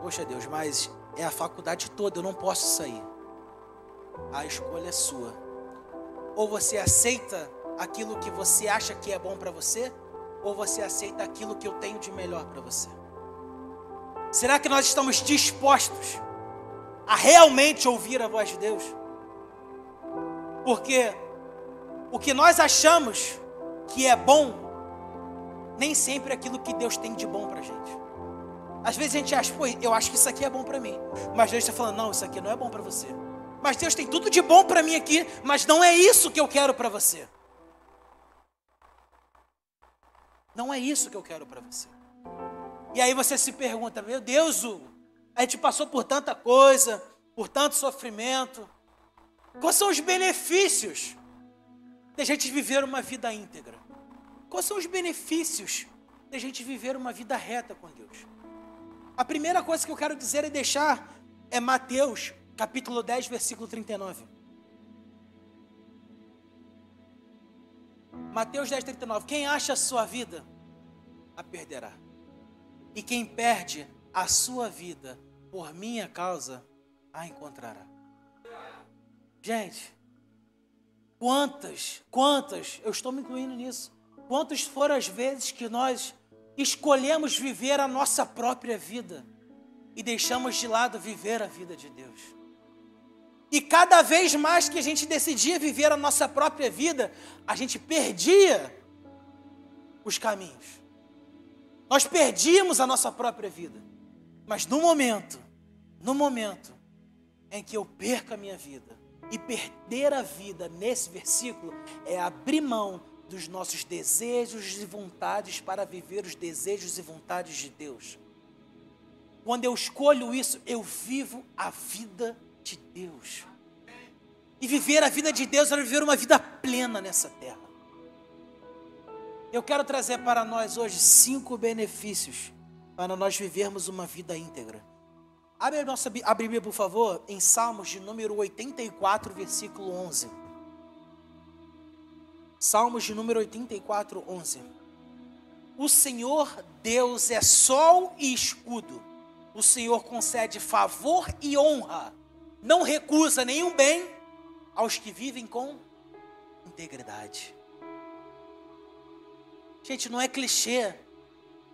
Poxa, Deus, mas é a faculdade toda, eu não posso sair. A escolha é sua. Ou você aceita aquilo que você acha que é bom para você, ou você aceita aquilo que eu tenho de melhor para você. Será que nós estamos dispostos a realmente ouvir a voz de Deus? Porque o que nós achamos que é bom, nem sempre é aquilo que Deus tem de bom para gente. Às vezes a gente acha, pô, eu acho que isso aqui é bom para mim. Mas Deus está falando, não, isso aqui não é bom para você. Mas Deus tem tudo de bom para mim aqui, mas não é isso que eu quero para você. Não é isso que eu quero para você. E aí você se pergunta, meu Deus, Hugo, a gente passou por tanta coisa, por tanto sofrimento. Quais são os benefícios de a gente viver uma vida íntegra? Quais são os benefícios de a gente viver uma vida reta com Deus? A primeira coisa que eu quero dizer e deixar é Mateus, capítulo 10, versículo 39. Mateus 10, 39. Quem acha a sua vida, a perderá. E quem perde a sua vida por minha causa, a encontrará. Gente, quantas, quantas, eu estou me incluindo nisso, quantas foram as vezes que nós escolhemos viver a nossa própria vida e deixamos de lado viver a vida de Deus. E cada vez mais que a gente decidia viver a nossa própria vida, a gente perdia os caminhos. Nós perdíamos a nossa própria vida. Mas no momento, no momento em que eu perco a minha vida, e perder a vida nesse versículo é abrir mão dos nossos desejos e vontades para viver os desejos e vontades de Deus. Quando eu escolho isso, eu vivo a vida de Deus. E viver a vida de Deus é viver uma vida plena nessa terra. Eu quero trazer para nós hoje cinco benefícios para nós vivermos uma vida íntegra. Abre a nossa a Bíblia, por favor, em Salmos de número 84, versículo 11. Salmos de número 84, 11. O Senhor Deus é sol e escudo. O Senhor concede favor e honra. Não recusa nenhum bem aos que vivem com integridade. Gente, não é clichê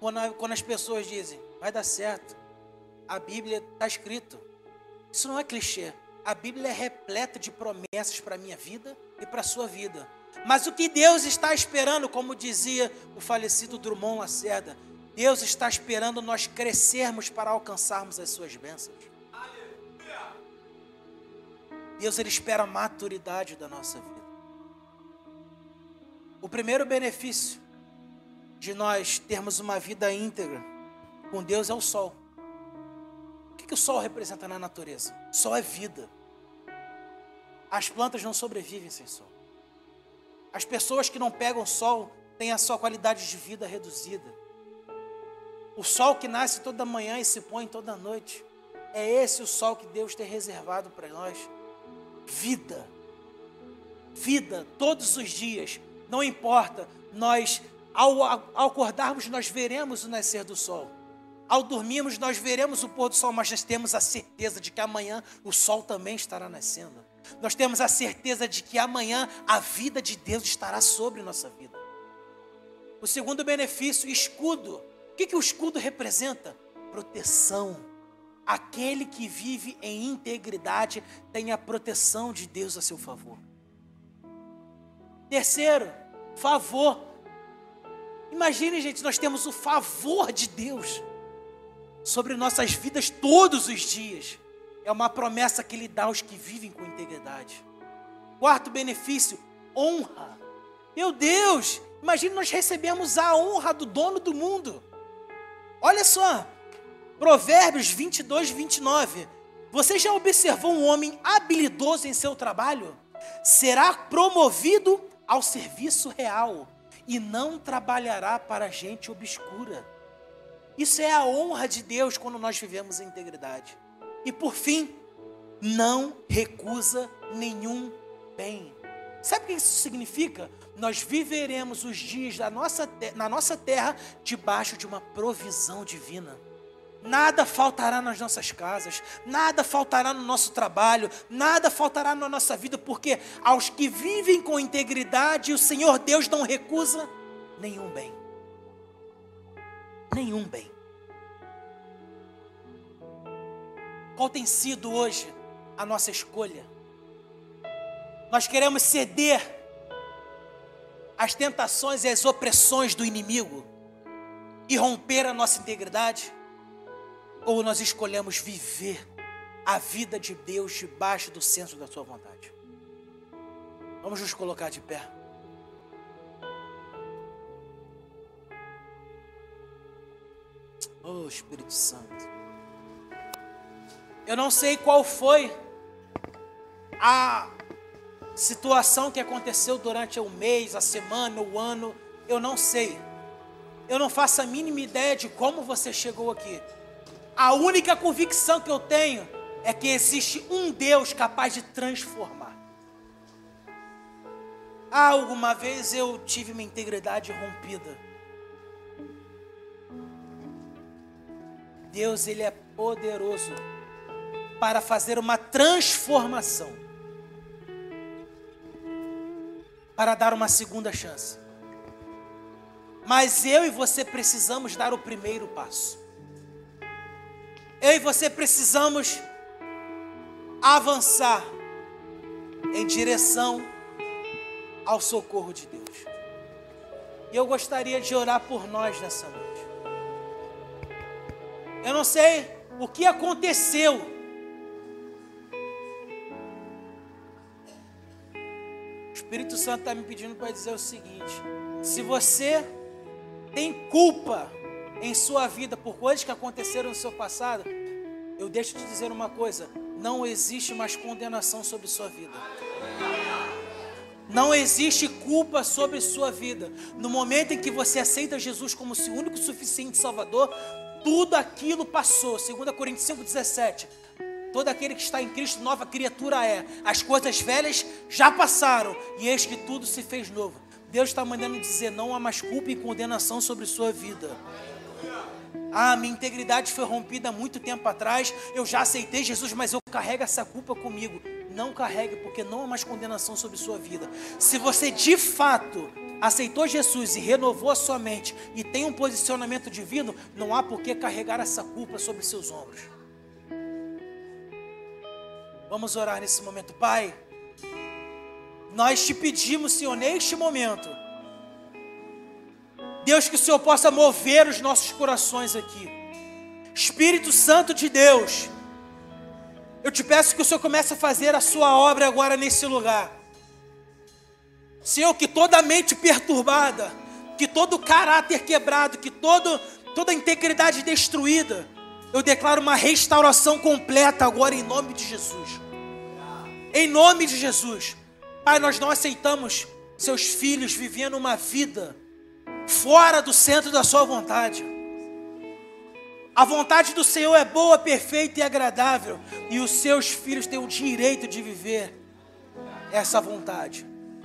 quando, as pessoas dizem, vai dar certo. A Bíblia está escrito. Isso não é clichê. A Bíblia é repleta de promessas para a minha vida e para a sua vida. Mas o que Deus está esperando, como dizia o falecido Drummond Lacerda, Deus está esperando nós crescermos para alcançarmos as suas bênçãos. Deus ele espera a maturidade da nossa vida. O primeiro benefício de nós termos uma vida íntegra com Deus é o sol. O que, que o sol representa na natureza? O sol é vida. As plantas não sobrevivem sem sol. As pessoas que não pegam sol têm a sua qualidade de vida reduzida. O sol que nasce toda manhã e se põe toda noite. É esse o sol que Deus tem reservado para nós. Vida. Vida todos os dias. Não importa, nós ao, ao acordarmos, nós veremos o nascer do sol. Ao dormirmos, nós veremos o pôr do sol, mas nós temos a certeza de que amanhã o sol também estará nascendo. Nós temos a certeza de que amanhã a vida de Deus estará sobre nossa vida. O segundo benefício, escudo. O que, que o escudo representa? Proteção. Aquele que vive em integridade tem a proteção de Deus a seu favor. Terceiro, favor. Imagine, gente, nós temos o favor de Deus sobre nossas vidas todos os dias. É uma promessa que Ele dá aos que vivem com integridade. Quarto benefício, honra. Meu Deus, imagine nós recebemos a honra do dono do mundo. Olha só, Provérbios 22, 29. Você já observou um homem habilidoso em seu trabalho? Será promovido ao serviço real e não trabalhará para gente obscura. Isso é a honra de Deus quando nós vivemos em integridade. E por fim, não recusa nenhum bem. Sabe o que isso significa? Nós viveremos os dias da nossa, na nossa terra debaixo de uma provisão divina. Nada faltará nas nossas casas, nada faltará no nosso trabalho, nada faltará na nossa vida, porque aos que vivem com integridade, o Senhor Deus não recusa nenhum bem. Nenhum bem. Qual tem sido hoje a nossa escolha? Nós queremos ceder as tentações e as opressões do inimigo e romper a nossa integridade? Ou nós escolhemos viver a vida de Deus debaixo do centro da Sua vontade? Vamos nos colocar de pé. Oh Espírito Santo. Eu não sei qual foi a situação que aconteceu durante o mês, a semana, o ano. Eu não sei. Eu não faço a mínima ideia de como você chegou aqui. A única convicção que eu tenho é que existe um Deus capaz de transformar. Alguma vez eu tive minha integridade rompida. Deus, Ele é poderoso para fazer uma transformação, para dar uma segunda chance. Mas eu e você precisamos dar o primeiro passo. Eu e você precisamos avançar em direção ao socorro de Deus. E eu gostaria de orar por nós nessa noite. Eu não sei o que aconteceu. O Espírito Santo está me pedindo para dizer o seguinte: se você tem culpa em sua vida por coisas que aconteceram no seu passado, eu deixo de dizer uma coisa: não existe mais condenação sobre sua vida. Não existe culpa sobre sua vida. No momento em que você aceita Jesus como seu único suficiente Salvador, tudo aquilo passou. 2 Coríntios 5,17. Todo aquele que está em Cristo, nova criatura é. As coisas velhas já passaram, e eis que tudo se fez novo. Deus está mandando dizer: não há mais culpa e condenação sobre sua vida. Ah, minha integridade foi rompida há muito tempo atrás. Eu já aceitei Jesus, mas eu carrego essa culpa comigo. Não carregue, porque não há mais condenação sobre sua vida. Se você de fato aceitou Jesus e renovou a sua mente e tem um posicionamento divino, não há por que carregar essa culpa sobre seus ombros. Vamos orar nesse momento, Pai. Nós te pedimos, Senhor, neste momento, Deus, que o Senhor possa mover os nossos corações aqui. Espírito Santo de Deus, eu te peço que o Senhor comece a fazer a sua obra agora nesse lugar. Senhor, que toda mente perturbada, que todo caráter quebrado, que todo, toda integridade destruída, eu declaro uma restauração completa agora em nome de Jesus. Em nome de Jesus. Pai, nós não aceitamos seus filhos vivendo uma vida fora do centro da sua vontade. A vontade do Senhor é boa, perfeita e agradável, e os seus filhos têm o direito de viver essa vontade.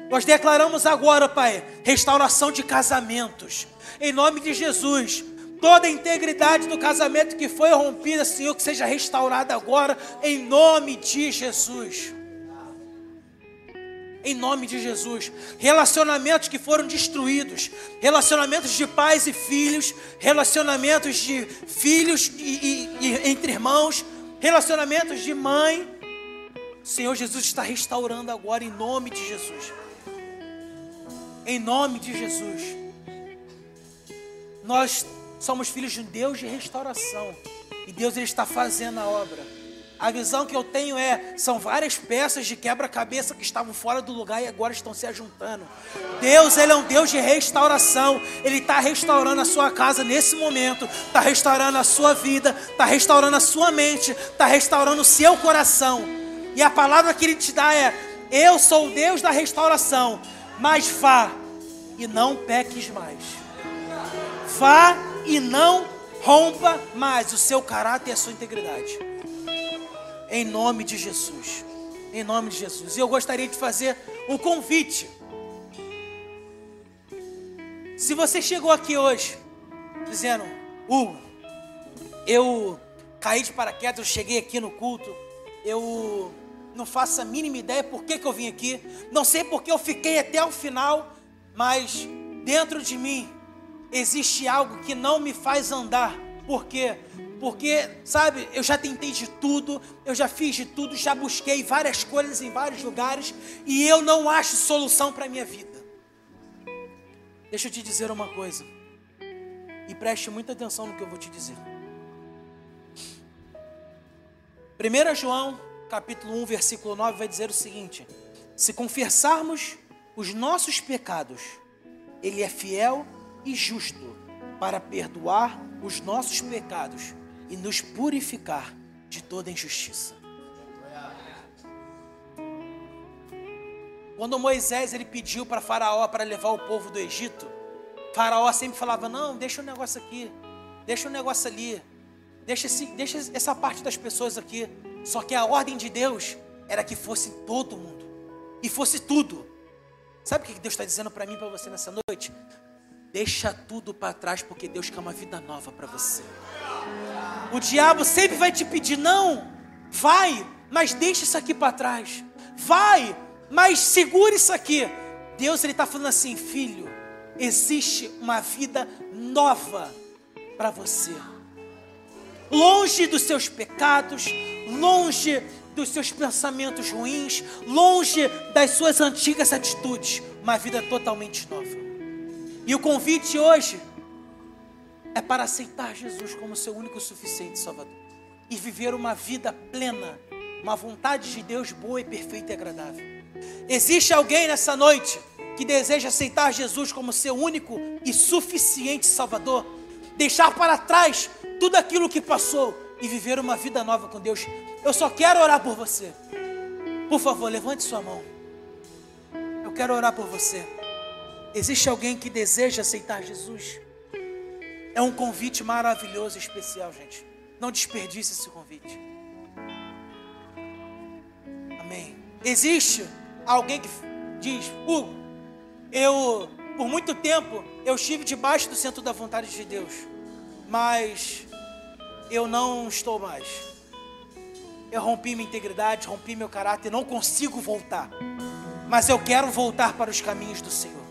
Nós declaramos agora, Pai, restauração de casamentos. Em nome de Jesus. Toda a integridade do casamento que foi rompida, Senhor, que seja restaurada agora, em nome de Jesus. Em nome de Jesus. Relacionamentos que foram destruídos, relacionamentos de pais e filhos, relacionamentos de filhos e, e, e entre irmãos, relacionamentos de mãe. Senhor Jesus está restaurando agora em nome de Jesus em nome de Jesus. Nós somos filhos de um Deus de restauração. E Deus ele está fazendo a obra. A visão que eu tenho é: são várias peças de quebra-cabeça que estavam fora do lugar e agora estão se ajuntando. Deus, Ele é um Deus de restauração. Ele está restaurando a sua casa nesse momento, está restaurando a sua vida, está restaurando a sua mente, está restaurando o seu coração. E a palavra que Ele te dá é: Eu sou o Deus da restauração mas vá e não peques mais. Vá e não rompa mais o seu caráter e a sua integridade. Em nome de Jesus. Em nome de Jesus. E eu gostaria de fazer um convite. Se você chegou aqui hoje dizendo, Hugo, eu caí de paraquedas, eu cheguei aqui no culto, eu não faço a mínima ideia por que, que eu vim aqui, não sei por que eu fiquei até o final, mas dentro de mim existe algo que não me faz andar. Por quê? Porque, sabe, eu já tentei de tudo, eu já fiz de tudo, já busquei várias coisas em vários lugares e eu não acho solução para a minha vida. Deixa eu te dizer uma coisa. E preste muita atenção no que eu vou te dizer. 1 João, capítulo 1, versículo 9, vai dizer o seguinte: Se confessarmos os nossos pecados, Ele é fiel e justo para perdoar os nossos pecados e nos purificar de toda injustiça. Quando Moisés ele pediu para Faraó para levar o povo do Egito, Faraó sempre falava: Não, deixa o um negócio aqui, deixa o um negócio ali, deixa, esse, deixa essa parte das pessoas aqui. Só que a ordem de Deus era que fosse todo mundo e fosse tudo. Sabe o que Deus está dizendo para mim e para você nessa noite? Deixa tudo para trás, porque Deus quer uma vida nova para você. O diabo sempre vai te pedir, não, vai, mas deixa isso aqui para trás. Vai, mas segure isso aqui. Deus ele está falando assim, filho, existe uma vida nova para você. Longe dos seus pecados, longe dos seus pensamentos ruins, longe das suas antigas atitudes, uma vida totalmente nova. E o convite hoje é para aceitar Jesus como seu único e suficiente Salvador e viver uma vida plena, uma vontade de Deus boa e perfeita e agradável. Existe alguém nessa noite que deseja aceitar Jesus como seu único e suficiente Salvador, deixar para trás tudo aquilo que passou e viver uma vida nova com Deus. Eu só quero orar por você. Por favor, levante sua mão. Eu quero orar por você. Existe alguém que deseja aceitar Jesus? É um convite maravilhoso e especial, gente. Não desperdice esse convite. Amém. Existe alguém que diz, Hugo, eu, por muito tempo, eu estive debaixo do centro da vontade de Deus, mas eu não estou mais. Eu rompi minha integridade, rompi meu caráter, não consigo voltar. Mas eu quero voltar para os caminhos do Senhor.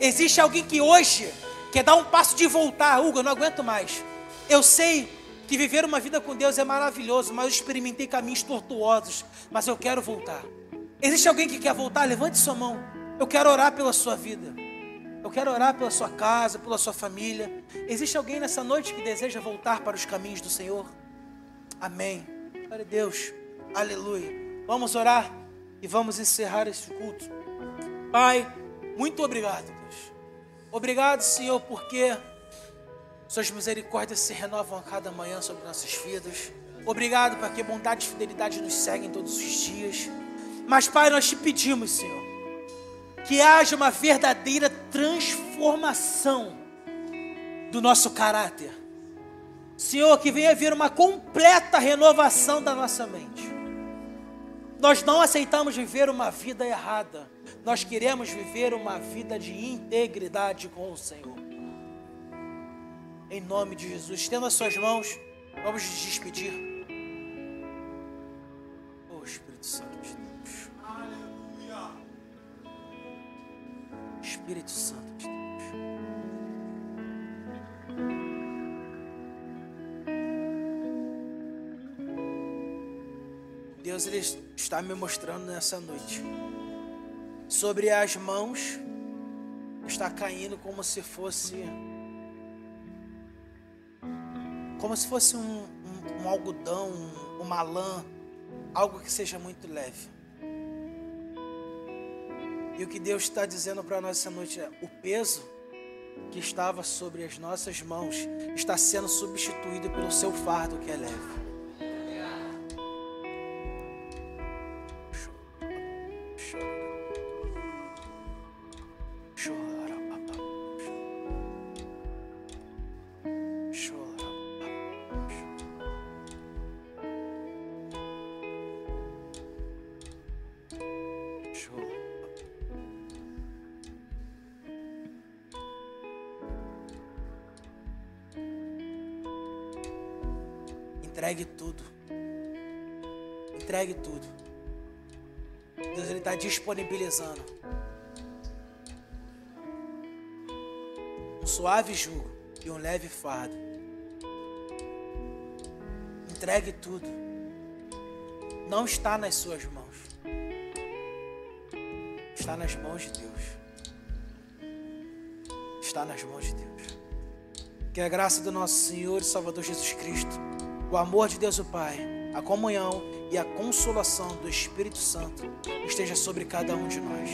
Existe alguém que hoje quer dar um passo de voltar, Hugo, eu não aguento mais. Eu sei que viver uma vida com Deus é maravilhoso, mas eu experimentei caminhos tortuosos, mas eu quero voltar. Existe alguém que quer voltar? Levante sua mão. Eu quero orar pela sua vida. Eu quero orar pela sua casa, pela sua família. Existe alguém nessa noite que deseja voltar para os caminhos do Senhor? Amém. Glória a Deus. Aleluia. Vamos orar e vamos encerrar este culto. Pai, muito obrigado. Obrigado, Senhor, porque Suas misericórdias se renovam a cada manhã sobre nossas vidas. Obrigado porque bondade e fidelidade nos seguem todos os dias. Mas, Pai, nós te pedimos, Senhor, que haja uma verdadeira transformação do nosso caráter. Senhor, que venha vir uma completa renovação da nossa mente. Nós não aceitamos viver uma vida errada. Nós queremos viver uma vida de integridade com o Senhor. Em nome de Jesus, estenda as suas mãos. Vamos nos despedir. Oh Espírito Santo de Deus. Espírito Santo de Deus. Deus ele está me mostrando nessa noite. Sobre as mãos está caindo como se fosse como se fosse um, um, um algodão, uma lã, algo que seja muito leve. E o que Deus está dizendo para nós essa noite é: o peso que estava sobre as nossas mãos está sendo substituído pelo seu fardo que é leve. Entregue tudo. Entregue tudo. Deus ele está disponibilizando um suave jugo e um leve fardo. Entregue tudo. Não está nas suas mãos. Está nas mãos de Deus. está nas mãos de Deus. Que a graça do nosso Senhor e Salvador Jesus Cristo, o amor de Deus o Pai, a comunhão e a consolação do Espírito Santo esteja sobre cada um de nós.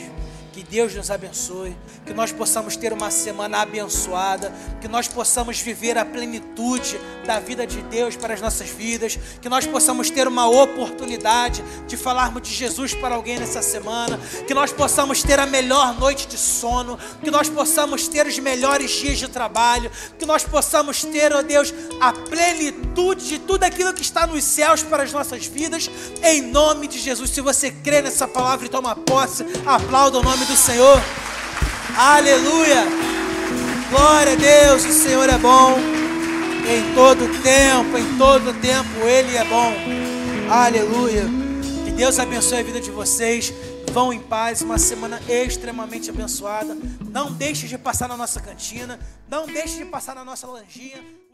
Que Deus nos abençoe, que nós possamos ter uma semana abençoada, que nós possamos viver a plenitude da vida de Deus para as nossas vidas, que nós possamos ter uma oportunidade de falarmos de Jesus para alguém nessa semana, que nós possamos ter a melhor noite de sono, que nós possamos ter os melhores dias de trabalho, que nós possamos ter, ó oh Deus, a plenitude de tudo aquilo que está nos céus para as nossas vidas, em nome de Jesus. Se você crê nessa palavra e toma posse, aplauda o nome do Senhor. Aleluia. Glória a Deus, o Senhor é bom. Em todo tempo, em todo tempo, Ele é bom. Aleluia. Que Deus abençoe a vida de vocês. Vão em paz, uma semana extremamente abençoada. Não deixe de passar na nossa cantina. Não deixe de passar na nossa lanjinha.